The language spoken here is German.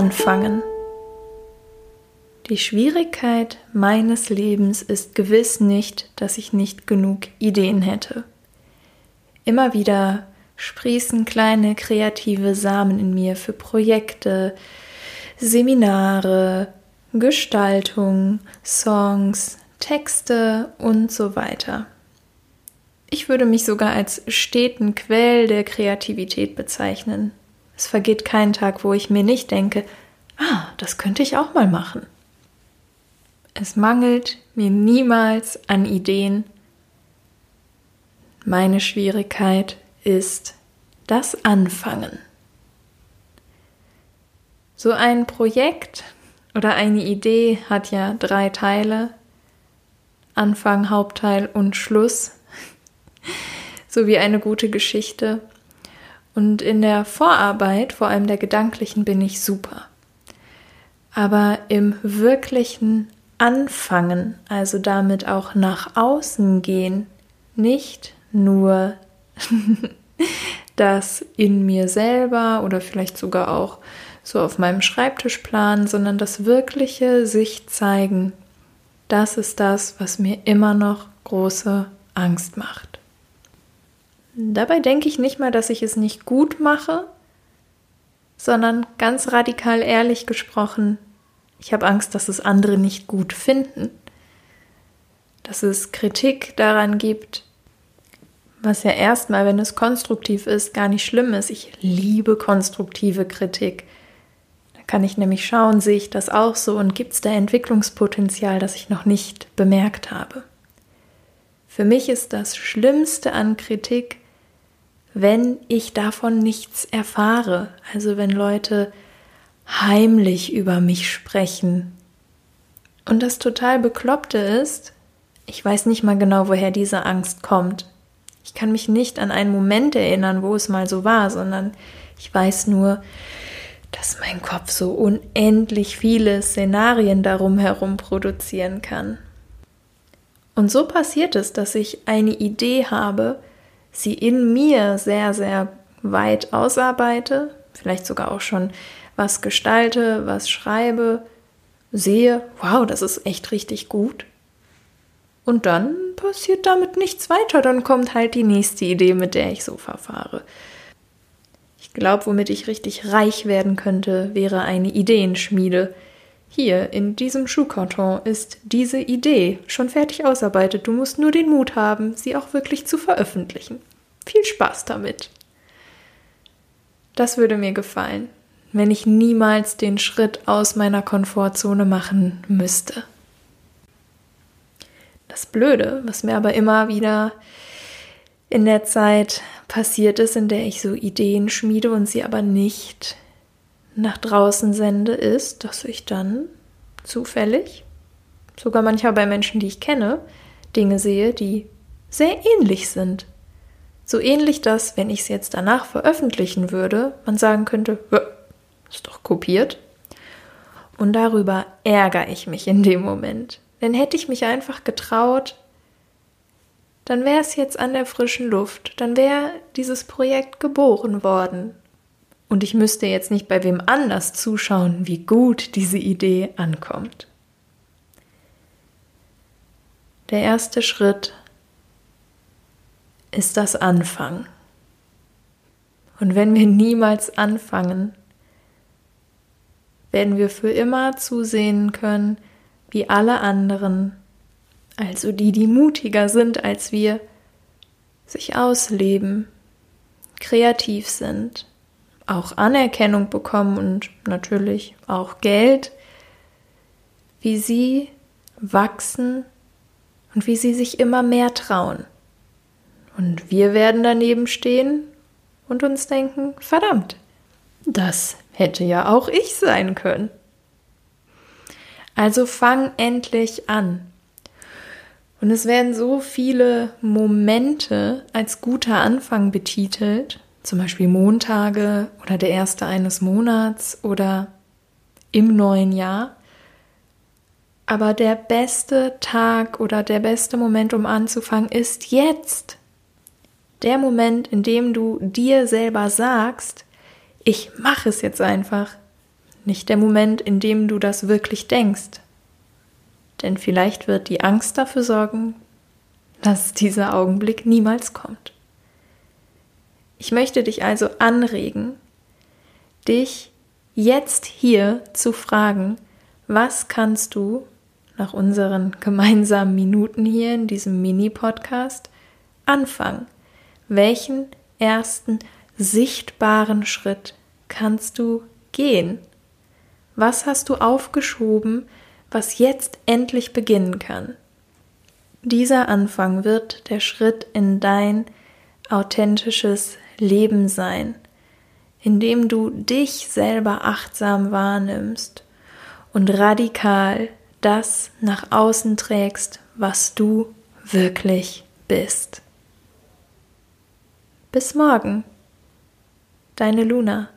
Anfangen. Die Schwierigkeit meines Lebens ist gewiss nicht, dass ich nicht genug Ideen hätte. Immer wieder sprießen kleine kreative Samen in mir für Projekte, Seminare, Gestaltung, Songs, Texte und so weiter. Ich würde mich sogar als steten Quell der Kreativität bezeichnen. Es vergeht kein Tag, wo ich mir nicht denke, ah, das könnte ich auch mal machen. Es mangelt mir niemals an Ideen. Meine Schwierigkeit ist das Anfangen. So ein Projekt oder eine Idee hat ja drei Teile. Anfang, Hauptteil und Schluss. so wie eine gute Geschichte. Und in der Vorarbeit, vor allem der gedanklichen, bin ich super. Aber im wirklichen anfangen, also damit auch nach außen gehen, nicht nur das in mir selber oder vielleicht sogar auch so auf meinem Schreibtisch planen, sondern das wirkliche sich zeigen, das ist das, was mir immer noch große Angst macht. Dabei denke ich nicht mal, dass ich es nicht gut mache, sondern ganz radikal ehrlich gesprochen, ich habe Angst, dass es andere nicht gut finden, dass es Kritik daran gibt, was ja erstmal, wenn es konstruktiv ist, gar nicht schlimm ist. Ich liebe konstruktive Kritik. Da kann ich nämlich schauen, sehe ich das auch so und gibt es da Entwicklungspotenzial, das ich noch nicht bemerkt habe. Für mich ist das Schlimmste an Kritik, wenn ich davon nichts erfahre. Also wenn Leute heimlich über mich sprechen. Und das total Bekloppte ist, ich weiß nicht mal genau, woher diese Angst kommt. Ich kann mich nicht an einen Moment erinnern, wo es mal so war, sondern ich weiß nur, dass mein Kopf so unendlich viele Szenarien darum herum produzieren kann. Und so passiert es, dass ich eine Idee habe, sie in mir sehr, sehr weit ausarbeite, vielleicht sogar auch schon was gestalte, was schreibe, sehe, wow, das ist echt richtig gut. Und dann passiert damit nichts weiter, dann kommt halt die nächste Idee, mit der ich so verfahre. Ich glaube, womit ich richtig reich werden könnte, wäre eine Ideenschmiede. Hier, in diesem Schuhkarton, ist diese Idee schon fertig ausarbeitet. Du musst nur den Mut haben, sie auch wirklich zu veröffentlichen. Viel Spaß damit. Das würde mir gefallen wenn ich niemals den Schritt aus meiner Komfortzone machen müsste. Das Blöde, was mir aber immer wieder in der Zeit passiert ist, in der ich so Ideen schmiede und sie aber nicht nach draußen sende, ist, dass ich dann zufällig, sogar manchmal bei Menschen, die ich kenne, Dinge sehe, die sehr ähnlich sind. So ähnlich, dass, wenn ich es jetzt danach veröffentlichen würde, man sagen könnte, ist doch kopiert. Und darüber ärgere ich mich in dem Moment. Denn hätte ich mich einfach getraut, dann wäre es jetzt an der frischen Luft, dann wäre dieses Projekt geboren worden. Und ich müsste jetzt nicht bei wem anders zuschauen, wie gut diese Idee ankommt. Der erste Schritt ist das Anfangen. Und wenn wir niemals anfangen, werden wir für immer zusehen können, wie alle anderen, also die, die mutiger sind als wir, sich ausleben, kreativ sind, auch Anerkennung bekommen und natürlich auch Geld, wie sie wachsen und wie sie sich immer mehr trauen. Und wir werden daneben stehen und uns denken, verdammt, das Hätte ja auch ich sein können. Also fang endlich an. Und es werden so viele Momente als guter Anfang betitelt, zum Beispiel Montage oder der erste eines Monats oder im neuen Jahr. Aber der beste Tag oder der beste Moment, um anzufangen, ist jetzt. Der Moment, in dem du dir selber sagst, ich mache es jetzt einfach. nicht der Moment, in dem du das wirklich denkst. Denn vielleicht wird die Angst dafür sorgen, dass dieser Augenblick niemals kommt. Ich möchte dich also anregen, dich jetzt hier zu fragen, was kannst du nach unseren gemeinsamen Minuten hier in diesem Mini-Podcast anfangen? Welchen ersten sichtbaren Schritt kannst du gehen? Was hast du aufgeschoben, was jetzt endlich beginnen kann? Dieser Anfang wird der Schritt in dein authentisches Leben sein, indem du dich selber achtsam wahrnimmst und radikal das nach außen trägst, was du wirklich bist. Bis morgen, deine Luna.